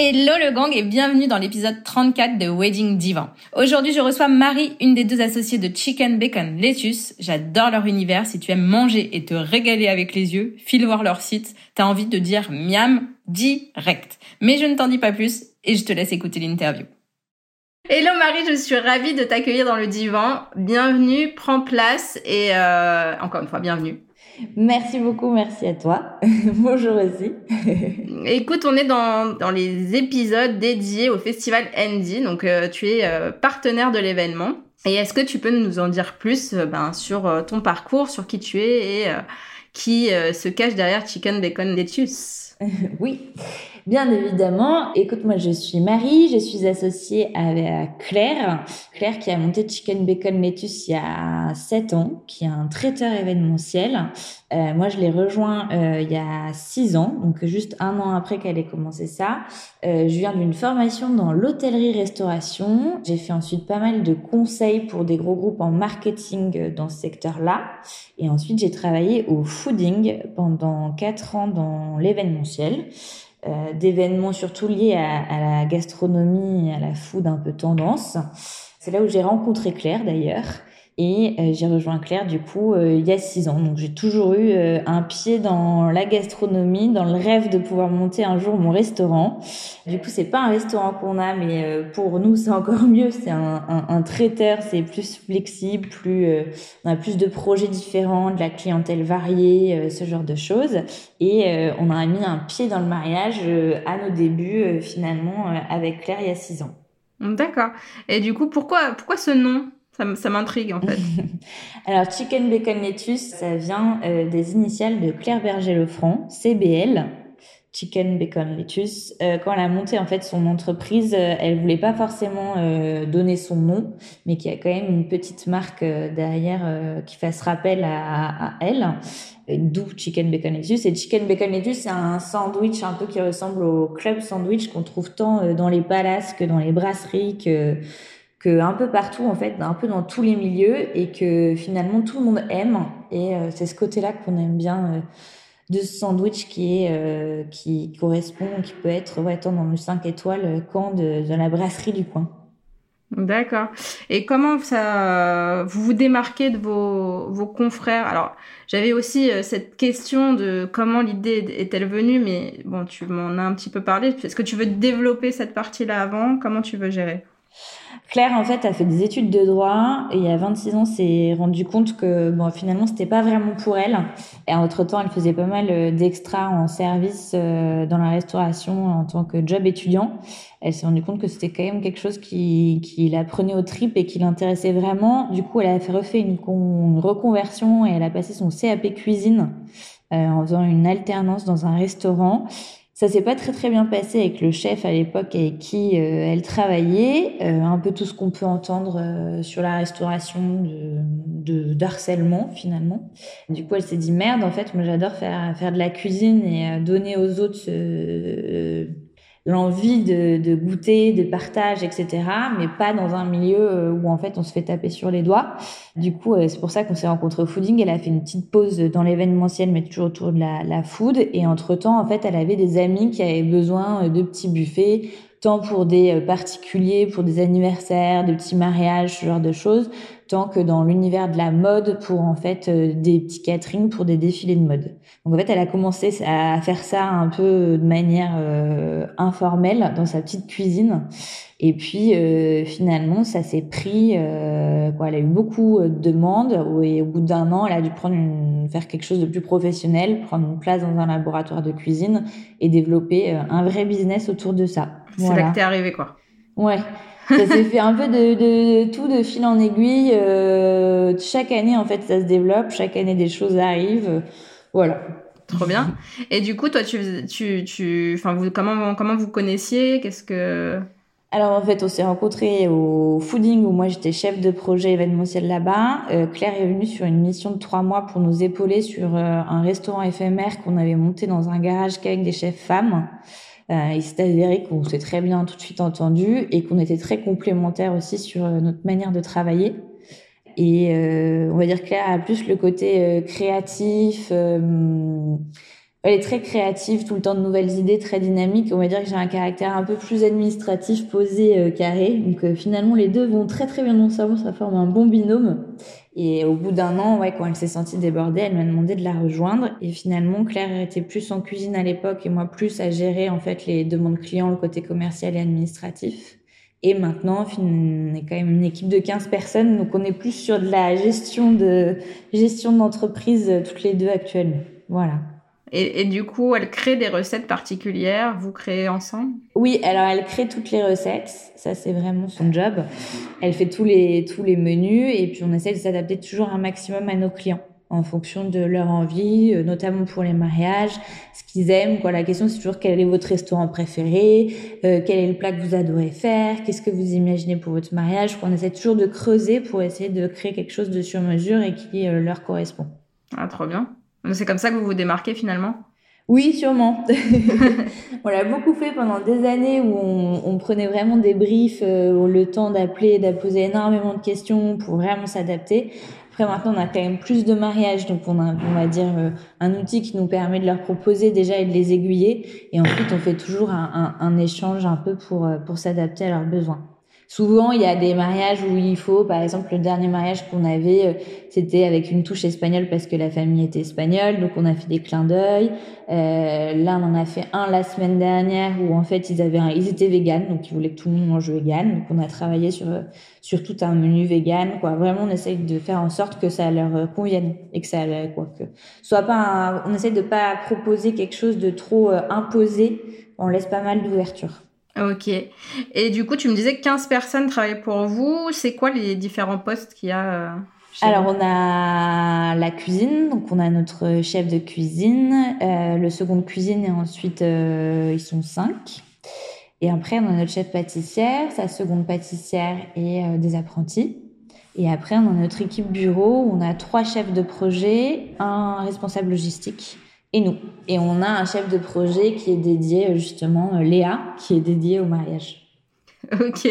Hello le gang et bienvenue dans l'épisode 34 de Wedding Divan. Aujourd'hui, je reçois Marie, une des deux associées de Chicken Bacon Lettuce. J'adore leur univers. Si tu aimes manger et te régaler avec les yeux, file voir leur site. T'as envie de dire miam direct. Mais je ne t'en dis pas plus et je te laisse écouter l'interview. Hello Marie, je suis ravie de t'accueillir dans le divan. Bienvenue, prends place et euh, encore une fois, bienvenue. Merci beaucoup, merci à toi. Bonjour aussi. Écoute, on est dans, dans les épisodes dédiés au festival Andy, donc euh, tu es euh, partenaire de l'événement. Et est-ce que tu peux nous en dire plus euh, ben, sur ton parcours, sur qui tu es et qui se cache derrière Chicken Bacon Lettuce? Oui. Bien évidemment. Écoute, moi, je suis Marie, je suis associée avec Claire. Claire qui a monté Chicken Bacon Lettuce il y a 7 ans, qui est un traiteur événementiel. Euh, moi, je l'ai rejoint euh, il y a 6 ans, donc juste un an après qu'elle ait commencé ça. Euh, je viens d'une formation dans l'hôtellerie-restauration. J'ai fait ensuite pas mal de conseils pour des gros groupes en marketing dans ce secteur-là. Et ensuite, j'ai travaillé au fooding pendant 4 ans dans l'événementiel. Euh, d'événements surtout liés à, à, la gastronomie à la food un peu tendance. C'est là où j'ai rencontré Claire d'ailleurs. Et euh, j'ai rejoint Claire du coup euh, il y a six ans. Donc j'ai toujours eu euh, un pied dans la gastronomie, dans le rêve de pouvoir monter un jour mon restaurant. Du coup c'est pas un restaurant qu'on a, mais pour nous c'est encore mieux. C'est un, un, traiteur, c'est plus flexible, plus on a plus de projets différents, de la clientèle variée, ce genre de choses. Et on a mis un pied dans le mariage à nos débuts finalement avec Claire il y a six ans. D'accord. Et du coup pourquoi pourquoi ce nom? Ça, m'intrigue en fait. Alors Chicken Bacon Lettuce, ça vient euh, des initiales de Claire Berger-Lefranc, CBL. Chicken Bacon Lettuce. Euh, quand elle a monté en fait son entreprise, euh, elle voulait pas forcément donner son nom, mais qu'il y a quand même une petite marque derrière qui fasse rappel à, à elle. D'où Chicken Bacon Lettuce. Et Chicken Bacon Lettuce, c'est un sandwich un peu qui ressemble au club sandwich qu'on trouve tant dans les palaces que dans les brasseries que que un peu partout en fait, un peu dans tous les milieux et que finalement tout le monde aime et euh, c'est ce côté-là qu'on aime bien euh, de ce sandwich qui est euh, qui correspond, qui peut être ouais, tant dans le 5 étoiles quand de, de la brasserie du coin. D'accord. Et comment ça vous vous démarquez de vos, vos confrères? Alors, j'avais aussi cette question de comment l'idée est-elle venue, mais bon, tu m'en as un petit peu parlé. Est-ce que tu veux développer cette partie-là avant? Comment tu veux gérer? Claire, en fait, a fait des études de droit et a 26 ans, s'est rendu compte que bon, finalement, c'était pas vraiment pour elle. Et entre-temps, elle faisait pas mal euh, d'extra en service euh, dans la restauration en tant que job étudiant. Elle s'est rendue compte que c'était quand même quelque chose qui, qui la prenait au trip et qui l'intéressait vraiment. Du coup, elle a fait refait une, une reconversion et elle a passé son CAP cuisine euh, en faisant une alternance dans un restaurant. Ça s'est pas très très bien passé avec le chef à l'époque avec qui euh, elle travaillait. Euh, un peu tout ce qu'on peut entendre euh, sur la restauration de, d'harcèlement finalement. Du coup, elle s'est dit merde. En fait, moi j'adore faire faire de la cuisine et donner aux autres l'envie de, de, goûter, de partage, etc. Mais pas dans un milieu euh, où en fait on se fait taper sur les doigts. Du coup, euh, c'est pour ça qu'on s'est rencontrés au fooding. Elle a fait une petite pause dans l'événementiel, mais toujours autour de la, la food. Et entre temps, en fait, elle avait des amis qui avaient besoin euh, de petits buffets, tant pour des particuliers, pour des anniversaires, des petits mariages, ce genre de choses, tant que dans l'univers de la mode pour en fait euh, des petits catering pour des défilés de mode. Donc en fait, elle a commencé à faire ça un peu de manière euh, informelle dans sa petite cuisine. Et puis euh, finalement, ça s'est pris. quoi, elle a eu beaucoup de demandes et au bout d'un an, elle a dû prendre une, faire quelque chose de plus professionnel, prendre une place dans un laboratoire de cuisine et développer un vrai business autour de ça. C'est là que t'es arrivée, quoi. Ouais ça s'est fait un peu de, de, tout de fil en aiguille. Euh, chaque année, en fait, ça se développe. Chaque année, des choses arrivent. Voilà. Trop bien. Et du coup, toi, tu, tu, tu, enfin, vous, comment, comment vous connaissiez? Qu'est-ce que alors en fait, on s'est rencontrés au Fooding où moi j'étais chef de projet événementiel là-bas. Euh, Claire est venue sur une mission de trois mois pour nous épauler sur euh, un restaurant éphémère qu'on avait monté dans un garage qu'avec des chefs femmes. Euh, il s'est avéré qu'on s'est très bien tout de suite entendu et qu'on était très complémentaires aussi sur euh, notre manière de travailler. Et euh, on va dire Claire a plus le côté euh, créatif. elle est très créative, tout le temps de nouvelles idées, très dynamique. On va dire que j'ai un caractère un peu plus administratif, posé, carré. Donc finalement, les deux vont très très bien ensemble. Ça forme un bon binôme. Et au bout d'un an, ouais, quand elle s'est sentie débordée, elle m'a demandé de la rejoindre. Et finalement, Claire était plus en cuisine à l'époque et moi plus à gérer en fait les demandes clients, le côté commercial et administratif. Et maintenant, on est quand même une équipe de 15 personnes, donc on est plus sur de la gestion de gestion d'entreprise toutes les deux actuellement. Voilà. Et, et, du coup, elle crée des recettes particulières, vous créez ensemble? Oui, alors elle crée toutes les recettes, ça c'est vraiment son job. Elle fait tous les, tous les menus et puis on essaie de s'adapter toujours un maximum à nos clients en fonction de leur envie, euh, notamment pour les mariages, ce qu'ils aiment. Quoi. La question c'est toujours quel est votre restaurant préféré, euh, quel est le plat que vous adorez faire, qu'est-ce que vous imaginez pour votre mariage. On essaie toujours de creuser pour essayer de créer quelque chose de sur mesure et qui euh, leur correspond. Ah, trop bien. C'est comme ça que vous vous démarquez finalement? Oui, sûrement. on l'a beaucoup fait pendant des années où on, prenait vraiment des briefs, euh, le temps d'appeler, d'apposer énormément de questions pour vraiment s'adapter. Après, maintenant, on a quand même plus de mariages, donc on a, on va dire, euh, un outil qui nous permet de leur proposer déjà et de les aiguiller. Et ensuite, on fait toujours un, un, échange un peu pour, euh, pour s'adapter à leurs besoins. Souvent, il y a des mariages où il faut, par exemple, le dernier mariage qu'on avait, euh, c'était avec une touche espagnole parce que la famille était espagnole, donc on a fait des clins d'œil. Euh, là, on en a fait un la semaine dernière où en fait ils avaient, ils étaient véganes, donc ils voulaient que tout le monde mange vegan. Donc on a travaillé sur sur tout un menu vegan, quoi. Vraiment, on essaye de faire en sorte que ça leur euh, convienne et que ça, quoi, que soit pas, on essaye de pas proposer quelque chose de trop imposé. On laisse pas mal d'ouverture. Ok. Et du coup, tu me disais que 15 personnes travaillent pour vous. C'est quoi les différents postes qu'il y a euh, Alors, on a la cuisine. Donc, on a notre chef de cuisine, euh, le second de cuisine et ensuite, euh, ils sont cinq. Et après, on a notre chef pâtissière, sa seconde pâtissière et des apprentis. Et après, on a notre équipe bureau. Où on a trois chefs de projet, un responsable logistique et nous. Et on a un chef de projet qui est dédié justement, euh, Léa, qui est dédié au mariage. Ok,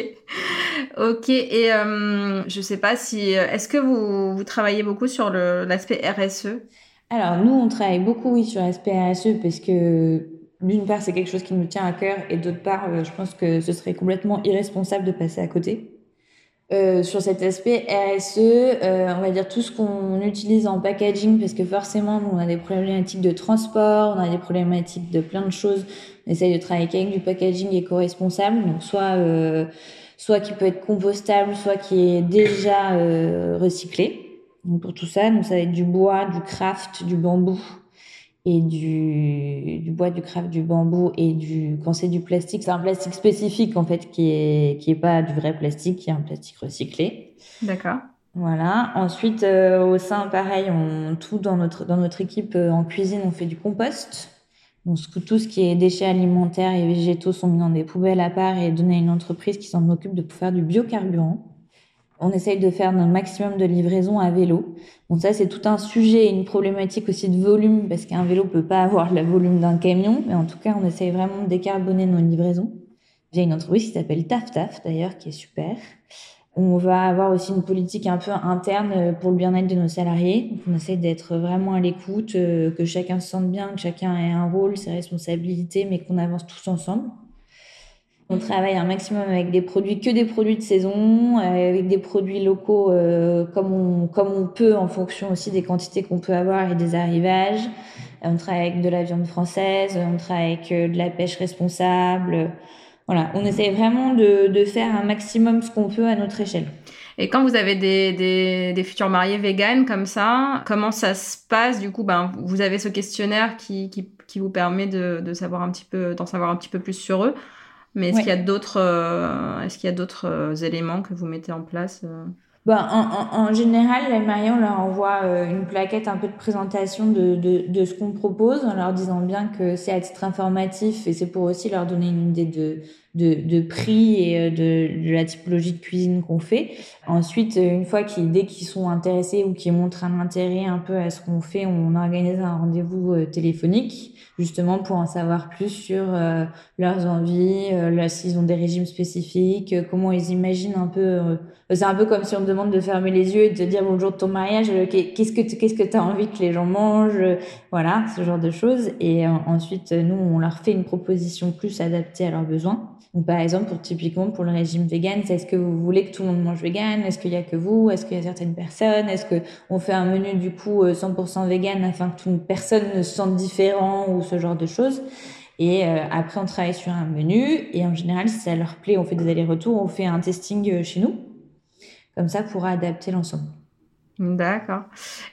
ok. Et euh, je sais pas si, euh, est-ce que vous, vous travaillez beaucoup sur l'aspect RSE Alors nous, on travaille beaucoup oui sur l'aspect RSE parce que d'une part c'est quelque chose qui nous tient à cœur et d'autre part, je pense que ce serait complètement irresponsable de passer à côté. Euh, sur cet aspect RSE, euh, on va dire tout ce qu'on utilise en packaging, parce que forcément, on a des problématiques de transport, on a des problématiques de plein de choses. On essaye de travailler avec du packaging éco-responsable, donc soit euh, soit qui peut être compostable, soit qui est déjà euh, recyclé. Donc pour tout ça, donc ça va être du bois, du craft, du bambou et du, du bois, du craft, du bambou et du quand c'est du plastique, c'est un plastique spécifique en fait qui est qui est pas du vrai plastique, qui est un plastique recyclé. D'accord. Voilà. Ensuite, euh, au sein, pareil, on tout dans notre dans notre équipe euh, en cuisine, on fait du compost. Donc tout ce qui est déchets alimentaires et végétaux sont mis dans des poubelles à part et donnés à une entreprise qui s'en occupe de faire du biocarburant. On essaye de faire un maximum de livraisons à vélo. Bon, ça, c'est tout un sujet, une problématique aussi de volume, parce qu'un vélo peut pas avoir le volume d'un camion, mais en tout cas, on essaye vraiment de décarboner nos livraisons. Il y a une entreprise qui s'appelle Taf Taf, d'ailleurs, qui est super. On va avoir aussi une politique un peu interne pour le bien-être de nos salariés. On essaie d'être vraiment à l'écoute, euh, que chacun se sente bien, que chacun ait un rôle, ses responsabilités, mais qu'on avance tous ensemble. On travaille un maximum avec des produits, que des produits de saison, euh, avec des produits locaux euh, comme, on, comme on peut en fonction aussi des quantités qu'on peut avoir et des arrivages. On travaille avec de la viande française, on travaille avec euh, de la pêche responsable. Voilà, on essaie vraiment de, de faire un maximum ce qu'on peut à notre échelle. Et quand vous avez des, des, des futurs mariés véganes comme ça, comment ça se passe? Du coup, ben, vous avez ce questionnaire qui, qui, qui vous permet de, de savoir un petit peu, d'en savoir un petit peu plus sur eux. Mais est-ce qu'il y a d'autres, euh, est-ce qu'il y a d'autres euh, éléments que vous mettez en place euh? Ben, en, en, en, général, les mariés, on leur envoie une plaquette un peu de présentation de, de, de ce qu'on propose, en leur disant bien que c'est à titre informatif et c'est pour aussi leur donner une idée de, de, de prix et de, de, la typologie de cuisine qu'on fait. Ensuite, une fois qu'ils, dès qu'ils sont intéressés ou qu'ils montrent un intérêt un peu à ce qu'on fait, on organise un rendez-vous téléphonique justement pour en savoir plus sur euh, leurs envies, euh, s'ils ont des régimes spécifiques, euh, comment ils imaginent un peu. Euh, c'est un peu comme si on me demande de fermer les yeux et de dire bonjour de ton mariage, qu'est-ce que qu'est-ce que tu as envie que les gens mangent, voilà, ce genre de choses. Et ensuite, nous, on leur fait une proposition plus adaptée à leurs besoins. Donc, par exemple, pour, typiquement pour le régime vegan, c'est est-ce que vous voulez que tout le monde mange vegan? Est-ce qu'il y a que vous? Est-ce qu'il y a certaines personnes? Est-ce que on fait un menu du coup 100% vegan afin que toute personne ne se sente différent ou ce genre de choses? Et euh, après, on travaille sur un menu. Et en général, si ça leur plaît, on fait des allers-retours, on fait un testing euh, chez nous. Comme ça, pour adapter l'ensemble. D'accord.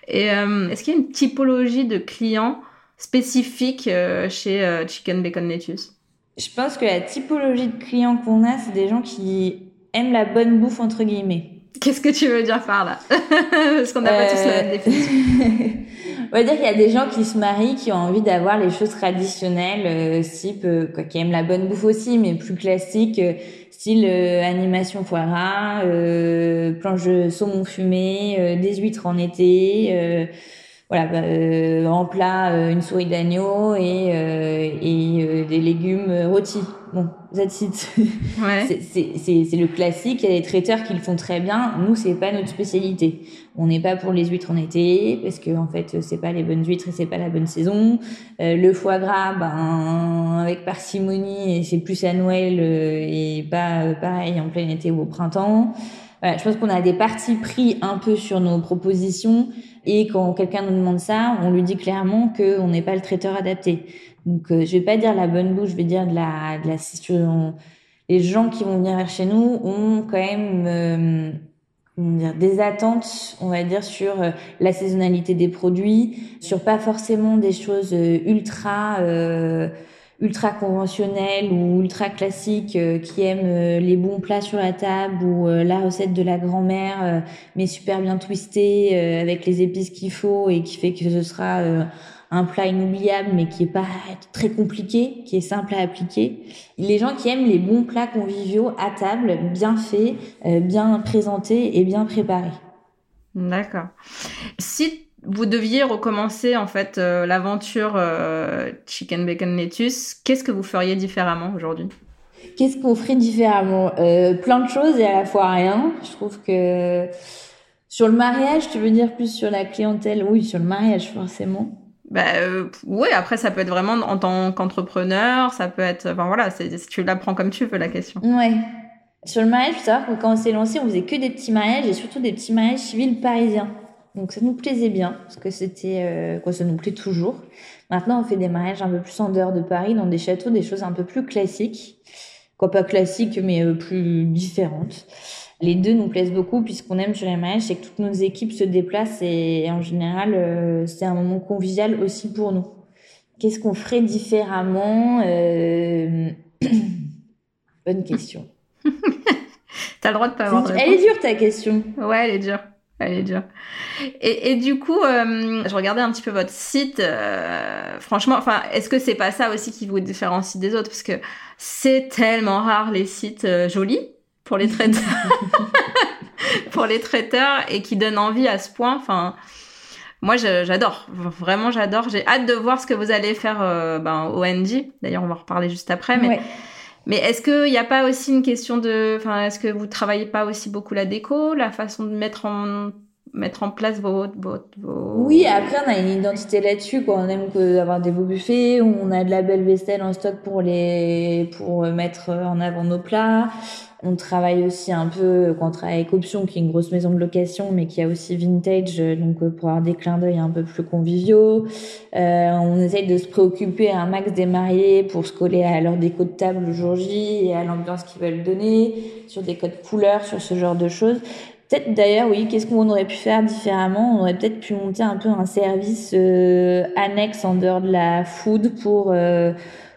Et euh, est-ce qu'il y a une typologie de clients spécifique chez Chicken Bacon Lettuce? Je pense que la typologie de clients qu'on a, c'est des gens qui aiment la bonne bouffe, entre guillemets. Qu'est-ce que tu veux dire par là? Parce qu'on n'a pas tous la même définition. On va dire qu'il y a des gens qui se marient, qui ont envie d'avoir les choses traditionnelles, euh, type, euh, quoi, qui aiment la bonne bouffe aussi, mais plus classique, euh, style animation foie gras, planche de saumon fumé, des huîtres en été voilà, bah, euh, en plat, euh, une souris d'agneau et, euh, et des légumes rôtis. Bon, that's it. Ouais. c'est le classique. Il y a des traiteurs qui le font très bien. Nous, c'est pas notre spécialité. On n'est pas pour les huîtres en été parce que en fait, c'est pas les bonnes huîtres et c'est pas la bonne saison. le foie gras, ben avec parcimonie, et c'est plus à Noël et pas pareil en plein été ou au printemps. Voilà, je pense qu'on a des parties pris un peu sur nos propositions et quand quelqu'un nous demande ça, on lui dit clairement qu'on n'est pas le traiteur adapté. Donc, euh, je vais pas dire la bonne bouche, je vais dire de la, de la situation. Les gens qui vont venir vers chez nous ont quand même euh, dire, des attentes, on va dire, sur euh, la saisonnalité des produits, sur pas forcément des choses euh, ultra ultra conventionnels ou ultra classiques euh, qui aiment euh, les bons plats sur la table ou euh, la recette de la grand-mère mais super bien twistée avec les épices qu'il faut et qui fait que ce sera un plat inoubliable mais qui est pas très compliqué, qui est simple à appliquer. Les gens qui aiment les bons plats conviviaux à table, bien faits, bien présentés et bien préparés. D'accord. Si vous deviez recommencer en fait euh, l'aventure euh, Chicken Bacon Lettuce, qu'est-ce que vous feriez différemment aujourd'hui? Qu'est-ce qu'on ferait différemment? Euh, Plein de choses et à la fois rien. Je trouve que sur le mariage, tu veux dire plus sur la clientèle? Oui, sur le mariage forcément. Bah oui, après ça peut être vraiment en tant qu'entrepreneur, ça peut être, enfin voilà, tu l'apprends comme tu veux la question. Ouais. Sur le mariage, il faut savoir que quand on s'est lancé, on faisait que des petits mariages et surtout des petits mariages civils parisiens. Donc ça nous plaisait bien, parce que c'était euh, quoi, ça nous plaît toujours. Maintenant, on fait des mariages un peu plus en dehors de Paris, dans des châteaux, des choses un peu plus classiques, quoi pas classiques, mais euh, plus différentes. Les deux nous plaisent beaucoup, puisqu'on aime sur les mariages, c'est que toutes nos équipes se déplacent et, en général, euh, c'est un moment convivial aussi pour nous. Qu'est-ce qu'on ferait différemment Bonne question. T'as le droit de pas avoir Elle est dure ta question. Ouais, elle est dure. Elle est dure. Et, et du coup, euh, je regardais un petit peu votre site. Euh, franchement, enfin, est-ce que c'est pas ça aussi qui vous différencie des autres? Parce que c'est tellement rare les sites euh, jolis pour les traiteurs, pour les traiteurs et qui donnent envie à ce point. Enfin, moi, j'adore. Vraiment, j'adore. J'ai hâte de voir ce que vous allez faire ben, au NG. D'ailleurs, on va en reparler juste après. Mais mais est-ce qu'il n'y a pas aussi une question de, enfin, est-ce que vous travaillez pas aussi beaucoup la déco, la façon de mettre en, mettre en place vos, vos, vos... Oui, après on a une identité là-dessus, quoi. On aime que avoir des beaux buffets, on a de la belle vaisselle en stock pour les, pour mettre en avant nos plats. On travaille aussi un peu, quand on travaille avec Option, qui est une grosse maison de location, mais qui a aussi Vintage, donc pour avoir des clins d'œil un peu plus conviviaux. Euh, on essaye de se préoccuper un max des mariés pour se coller à leur déco de table le jour J et à l'ambiance qu'ils veulent donner, sur des codes couleurs, sur ce genre de choses. Peut-être d'ailleurs, oui, qu'est-ce qu'on aurait pu faire différemment? On aurait peut-être pu monter un peu un service euh, annexe en dehors de la food pour... Euh,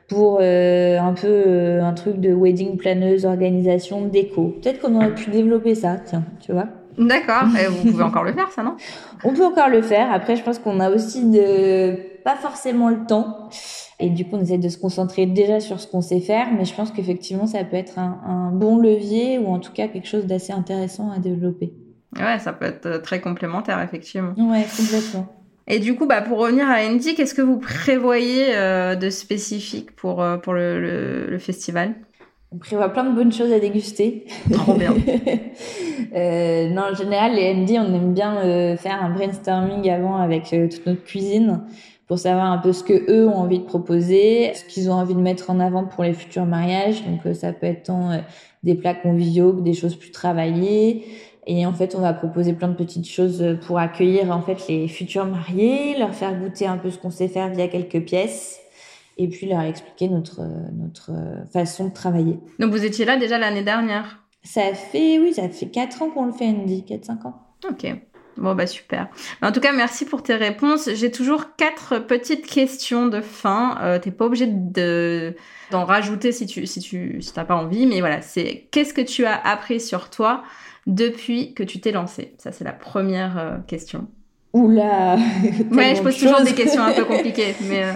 pour euh, un peu un truc de wedding planeuse, organisation, déco. Peut-être qu'on aurait pu développer ça, tiens, tu vois? D'accord, et vous pouvez encore le faire, ça, non? On peut encore le faire. Après, je pense qu'on a aussi de pas forcément le temps. Et du coup, on essaie de se concentrer déjà sur ce qu'on sait faire, mais je pense qu'effectivement, ça peut être un, un, bon levier ou en tout cas quelque chose d'assez intéressant à développer. Ouais, ça peut être très complémentaire, effectivement. Ouais, complètement. Et du coup, bah, pour revenir à Andy, qu'est-ce que vous prévoyez euh, de spécifique pour, euh, pour le, le, le, festival? On prévoit plein de bonnes choses à déguster. Trop bien. euh, non, en général, les Andy, on aime bien euh, faire un brainstorming avant avec euh, toute notre cuisine pour savoir un peu ce que eux ont envie de proposer, ce qu'ils ont envie de mettre en avant pour les futurs mariages. Donc, euh, ça peut être tant des plats conviviaux que des choses plus travaillées. Et en fait, on va proposer plein de petites choses pour accueillir en fait les futurs mariés, leur faire goûter un peu ce qu'on sait faire via quelques pièces, et puis leur expliquer notre notre façon de travailler. Donc vous étiez là déjà l'année dernière? Ça fait oui, ça fait quatre ans qu'on le fait, Andy, quatre cinq ans. Ok. Bon bah super. En tout cas, merci pour tes réponses. J'ai toujours quatre petites questions de fin. Euh, T'es pas obligé de d'en rajouter si tu si tu si t'as pas envie, mais voilà, c'est qu'est-ce que tu as appris sur toi depuis que tu t'es lancé Ça, c'est la première euh, question. Oula Ouais, je pose toujours des questions un peu compliquées, mais euh.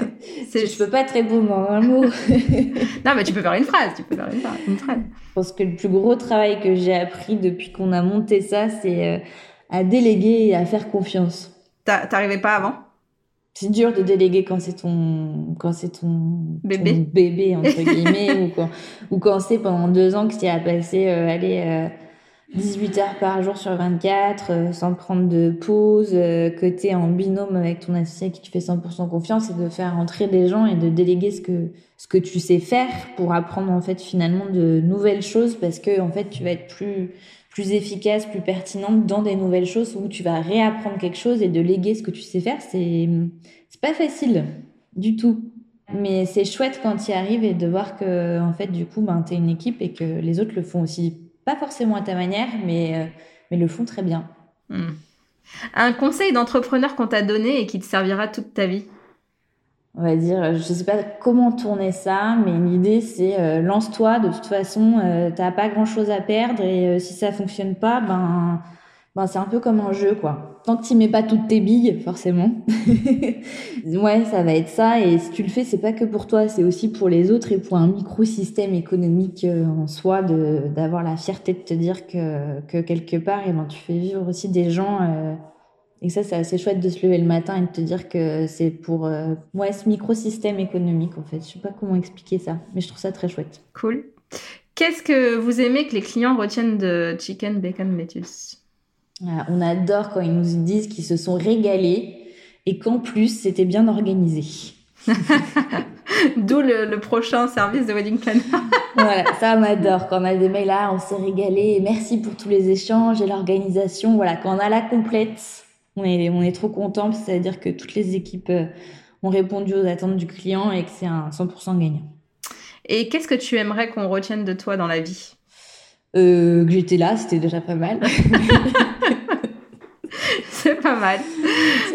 Je peux pas te répondre en un mot. non, mais tu peux faire une phrase, tu peux faire une phrase. Une phrase. Je pense que le plus gros travail que j'ai appris depuis qu'on a monté ça, c'est euh, à déléguer et à faire confiance. T'arrivais pas avant? C'est dur de déléguer quand c'est ton quand c'est ton bébé ton bébé entre guillemets ou quand ou quand c'est pendant deux ans que tu as passé euh, aller euh, 18 heures par jour sur 24, euh, sans prendre de pause, euh, que tu es en binôme avec ton associé à qui tu fais 100% confiance et de faire entrer des gens et de déléguer ce que, ce que tu sais faire pour apprendre en fait finalement de nouvelles choses parce que en fait tu vas être plus, plus efficace, plus pertinente dans des nouvelles choses où tu vas réapprendre quelque chose et de léguer ce que tu sais faire, c'est, c'est pas facile du tout. Mais c'est chouette quand tu y arrives et de voir que, en fait, du coup, ben, tu es une équipe et que les autres le font aussi pas forcément à ta manière, mais, euh, mais le font très bien. Mmh. Un conseil d'entrepreneur qu'on t'a donné et qui te servira toute ta vie? On va dire, je sais pas comment tourner ça, mais l'idée c'est euh, lance-toi, de toute façon, euh, t'as pas grand chose à perdre et euh, si ça fonctionne pas, ben, ben c'est un peu comme un jeu quoi. Tant que tu mets pas toutes tes billes, forcément. ouais, ça va être ça. Et si tu le fais, c'est pas que pour toi, c'est aussi pour les autres et pour un microsystème économique euh, en soi, d'avoir la fierté de te dire que, que quelque part, et ben, tu fais vivre aussi des gens. Et ça, c'est assez chouette de se lever le matin et de te dire que c'est pour euh, ouais, ce microsystème économique, en fait. Je sais pas comment expliquer ça, mais je trouve ça très chouette. Cool. Qu'est-ce que vous aimez que les clients retiennent de Chicken Bacon Lettuce? On adore quand ils nous disent qu'ils se sont régalés et qu'en plus, c'était bien organisé. D'où le, le, prochain service de Wedding Planner. voilà, ça on adore. Quand on a des mails là, on s'est régalé. Merci pour tous les échanges et l'organisation. Voilà, quand on a la complète, on est, on est trop content. C'est-à-dire que toutes les équipes ont répondu aux attentes du client et que c'est un 100% gagnant. Et qu'est-ce que tu aimerais qu'on retienne de toi dans la vie? Euh, Que j'étais là, c'était déjà pas mal. C'est pas mal.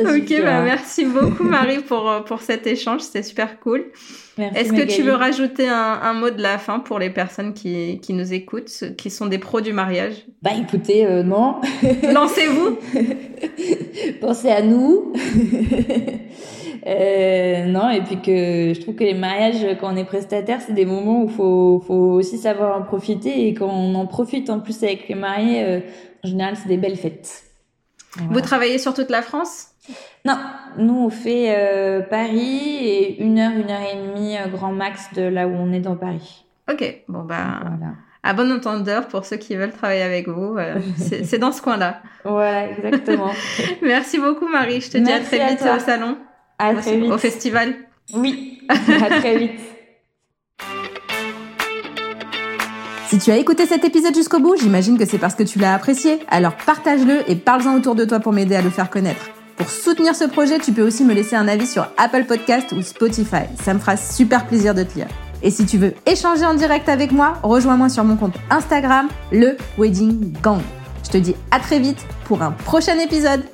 Ok, bah merci beaucoup Marie pour, pour cet échange, c'était super cool. Est-ce que tu veux rajouter un, un, mot de la fin pour les personnes qui, qui nous écoutent, qui sont des pros du mariage? Bah écoutez, euh, non. Lancez-vous Pensez à nous euh, non, et puis que je trouve que les mariages, quand on est prestataire, c'est des moments où il faut, faut aussi savoir en profiter. Et quand on en profite en plus avec les mariés, euh, en général, c'est des belles fêtes. Voilà. Vous travaillez sur toute la France? Non, nous on fait euh, Paris et une heure, une heure et demie euh, grand max de là où on est dans Paris. Ok, bon bah voilà. à bon entendeur pour ceux qui veulent travailler avec vous. Euh, c'est dans ce coin-là. Voilà, exactement. Merci beaucoup, Marie. Je te dis à très vite au salon. À très vite. Au festival. Oui, à très vite. Si tu as écouté cet épisode jusqu'au bout, j'imagine que c'est parce que tu l'as apprécié. Alors partage-le et parle-en autour de toi pour m'aider à le faire connaître. Pour soutenir ce projet, tu peux aussi me laisser un avis sur Apple Podcast ou Spotify. Ça me fera super plaisir de te lire. Et si tu veux échanger en direct avec moi, rejoins-moi sur mon compte Instagram, le Wedding Gang. Je te dis à très vite pour un prochain épisode.